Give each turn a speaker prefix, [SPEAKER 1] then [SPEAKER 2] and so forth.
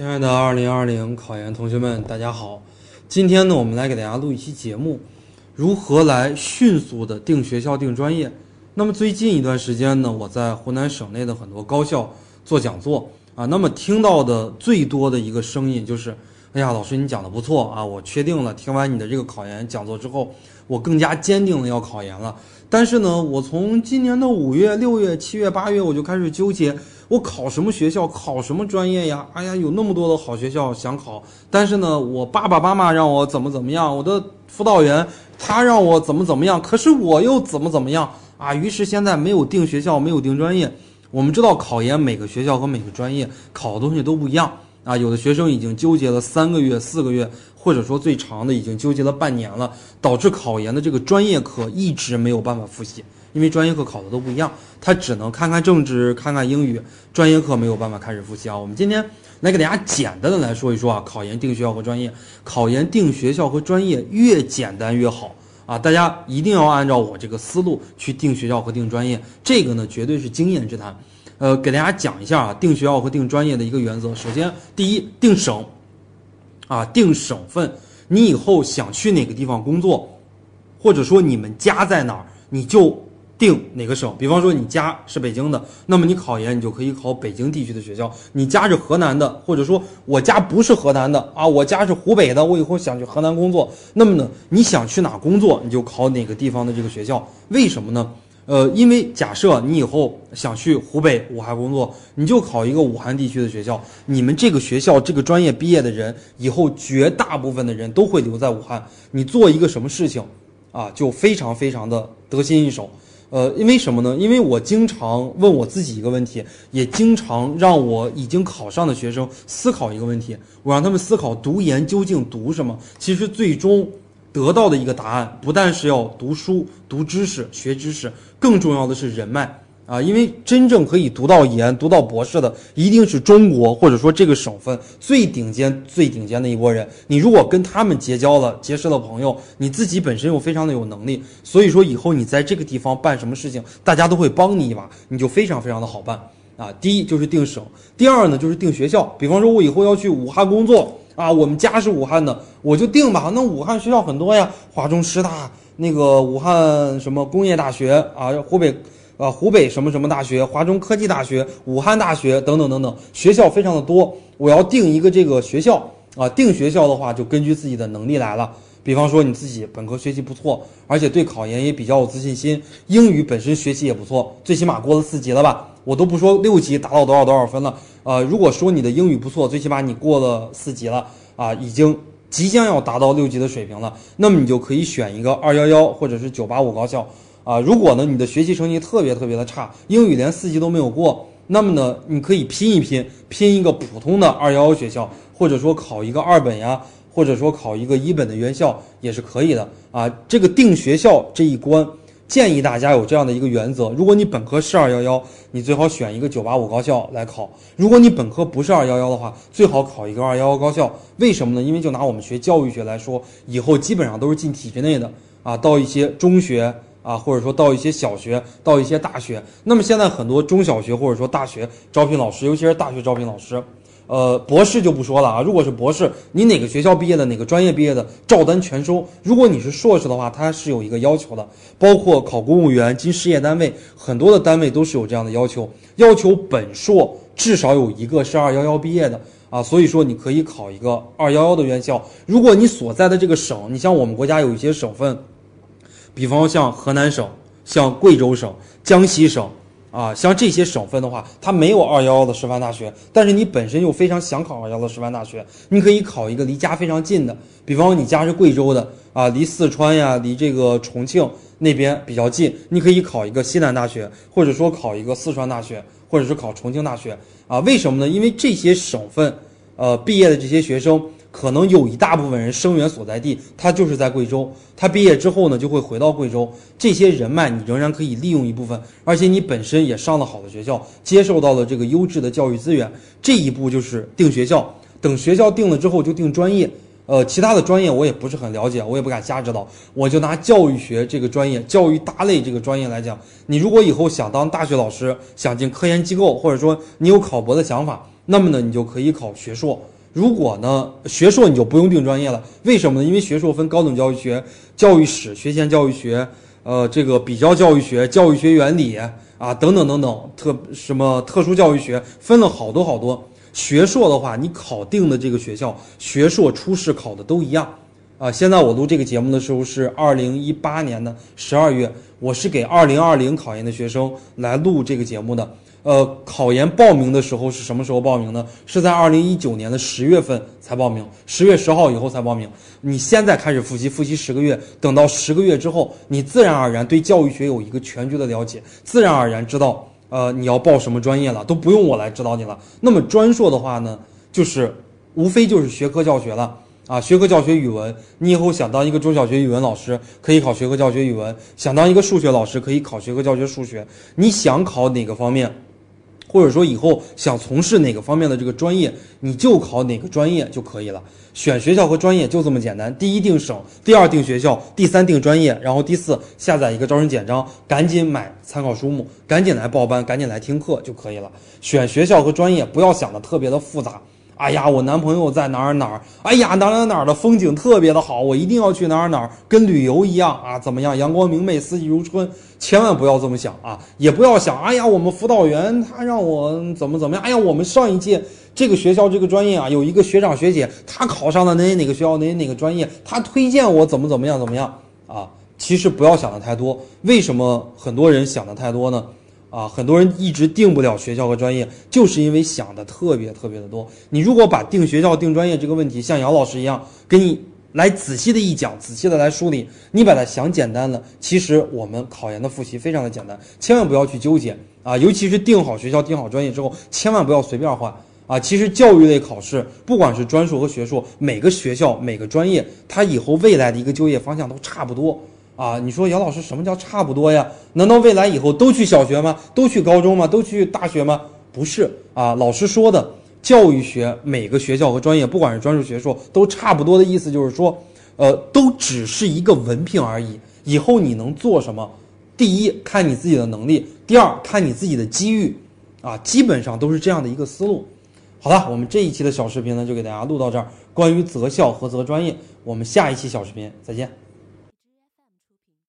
[SPEAKER 1] 亲爱的2020考研同学们，大家好！今天呢，我们来给大家录一期节目，如何来迅速的定学校、定专业。那么最近一段时间呢，我在湖南省内的很多高校做讲座啊，那么听到的最多的一个声音就是：哎呀，老师你讲的不错啊，我确定了，听完你的这个考研讲座之后，我更加坚定了要考研了。但是呢，我从今年的五月、六月、七月、八月我就开始纠结。我考什么学校，考什么专业呀？哎呀，有那么多的好学校想考，但是呢，我爸爸妈妈让我怎么怎么样，我的辅导员他让我怎么怎么样，可是我又怎么怎么样啊？于是现在没有定学校，没有定专业。我们知道考研每个学校和每个专业考的东西都不一样啊。有的学生已经纠结了三个月、四个月，或者说最长的已经纠结了半年了，导致考研的这个专业课一直没有办法复习。因为专业课考的都不一样，他只能看看政治，看看英语，专业课没有办法开始复习啊。我们今天来给大家简单的来说一说啊，考研定学校和专业，考研定学校和专业越简单越好啊，大家一定要按照我这个思路去定学校和定专业，这个呢绝对是经验之谈。呃，给大家讲一下啊，定学校和定专业的一个原则。首先，第一，定省啊，定省份，你以后想去哪个地方工作，或者说你们家在哪儿，你就。定哪个省？比方说你家是北京的，那么你考研你就可以考北京地区的学校。你家是河南的，或者说我家不是河南的啊，我家是湖北的，我以后想去河南工作，那么呢，你想去哪工作，你就考哪个地方的这个学校。为什么呢？呃，因为假设你以后想去湖北武汉工作，你就考一个武汉地区的学校。你们这个学校这个专业毕业的人，以后绝大部分的人都会留在武汉。你做一个什么事情，啊，就非常非常的得心应手。呃，因为什么呢？因为我经常问我自己一个问题，也经常让我已经考上的学生思考一个问题。我让他们思考读研究竟读什么？其实最终得到的一个答案，不但是要读书、读知识、学知识，更重要的是人脉。啊，因为真正可以读到研、读到博士的，一定是中国或者说这个省份最顶尖、最顶尖的一波人。你如果跟他们结交了、结识了朋友，你自己本身又非常的有能力，所以说以后你在这个地方办什么事情，大家都会帮你一把，你就非常非常的好办啊。第一就是定省，第二呢就是定学校。比方说，我以后要去武汉工作啊，我们家是武汉的，我就定吧。那武汉学校很多呀，华中师大、那个武汉什么工业大学啊，湖北。啊，湖北什么什么大学、华中科技大学、武汉大学等等等等，学校非常的多。我要定一个这个学校啊，定学校的话就根据自己的能力来了。比方说你自己本科学习不错，而且对考研也比较有自信心，英语本身学习也不错，最起码过了四级了吧？我都不说六级达到多少多少分了。呃，如果说你的英语不错，最起码你过了四级了啊，已经即将要达到六级的水平了，那么你就可以选一个二幺幺或者是九八五高校。啊，如果呢你的学习成绩特别特别的差，英语连四级都没有过，那么呢你可以拼一拼，拼一个普通的二幺幺学校，或者说考一个二本呀，或者说考一个一本的院校也是可以的啊。这个定学校这一关，建议大家有这样的一个原则：如果你本科是二幺幺，你最好选一个九八五高校来考；如果你本科不是二幺幺的话，最好考一个二幺幺高校。为什么呢？因为就拿我们学教育学来说，以后基本上都是进体制内的啊，到一些中学。啊，或者说到一些小学，到一些大学，那么现在很多中小学或者说大学招聘老师，尤其是大学招聘老师，呃，博士就不说了啊。如果是博士，你哪个学校毕业的，哪个专业毕业的，照单全收。如果你是硕士的话，它是有一个要求的，包括考公务员进事业单位，很多的单位都是有这样的要求，要求本硕至少有一个是二幺幺毕业的啊。所以说你可以考一个二幺幺的院校。如果你所在的这个省，你像我们国家有一些省份。比方像河南省、像贵州省、江西省，啊，像这些省份的话，它没有二幺幺的师范大学，但是你本身又非常想考二幺幺的师范大学，你可以考一个离家非常近的，比方说你家是贵州的，啊，离四川呀，离这个重庆那边比较近，你可以考一个西南大学，或者说考一个四川大学，或者是考重庆大学，啊，为什么呢？因为这些省份，呃，毕业的这些学生。可能有一大部分人生源所在地，他就是在贵州。他毕业之后呢，就会回到贵州。这些人脉你仍然可以利用一部分，而且你本身也上了好的学校，接受到了这个优质的教育资源。这一步就是定学校。等学校定了之后，就定专业。呃，其他的专业我也不是很了解，我也不敢瞎指导。我就拿教育学这个专业，教育大类这个专业来讲，你如果以后想当大学老师，想进科研机构，或者说你有考博的想法。那么呢，你就可以考学硕。如果呢，学硕你就不用定专业了，为什么呢？因为学硕分高等教育学、教育史、学前教育学，呃，这个比较教育学、教育学原理啊，等等等等，特什么特殊教育学，分了好多好多。学硕的话，你考定的这个学校，学硕初试考的都一样。啊，现在我录这个节目的时候是二零一八年的十二月，我是给二零二零考研的学生来录这个节目的。呃，考研报名的时候是什么时候报名呢？是在二零一九年的十月份才报名，十月十号以后才报名。你现在开始复习，复习十个月，等到十个月之后，你自然而然对教育学有一个全局的了解，自然而然知道，呃，你要报什么专业了，都不用我来指导你了。那么专硕的话呢，就是无非就是学科教学了。啊，学科教学语文，你以后想当一个中小学语文老师，可以考学科教学语文；想当一个数学老师，可以考学科教学数学。你想考哪个方面，或者说以后想从事哪个方面的这个专业，你就考哪个专业就可以了。选学校和专业就这么简单：第一定省，第二定学校，第三定专业，然后第四下载一个招生简章，赶紧买参考书目，赶紧来报班，赶紧来听课就可以了。选学校和专业不要想的特别的复杂。哎呀，我男朋友在哪儿哪儿？哎呀，哪哪哪儿的风景特别的好，我一定要去哪儿哪儿，跟旅游一样啊？怎么样？阳光明媚，四季如春，千万不要这么想啊！也不要想，哎呀，我们辅导员他让我怎么怎么样？哎呀，我们上一届这个学校这个专业啊，有一个学长学姐，他考上了哪哪个学校哪哪个专业，他推荐我怎么怎么样怎么样啊？其实不要想的太多。为什么很多人想的太多呢？啊，很多人一直定不了学校和专业，就是因为想的特别特别的多。你如果把定学校、定专业这个问题，像姚老师一样，给你来仔细的一讲，仔细的来梳理，你把它想简单了，其实我们考研的复习非常的简单，千万不要去纠结啊！尤其是定好学校、定好专业之后，千万不要随便换啊！其实教育类考试，不管是专硕和学硕，每个学校、每个专业，它以后未来的一个就业方向都差不多。啊，你说姚老师什么叫差不多呀？难道未来以后都去小学吗？都去高中吗？都去大学吗？不是啊，老师说的教育学每个学校和专业，不管是专硕学硕，都差不多的意思就是说，呃，都只是一个文凭而已。以后你能做什么？第一看你自己的能力，第二看你自己的机遇，啊，基本上都是这样的一个思路。好了，我们这一期的小视频呢，就给大家录到这儿。关于择校和择专业，我们下一期小视频再见。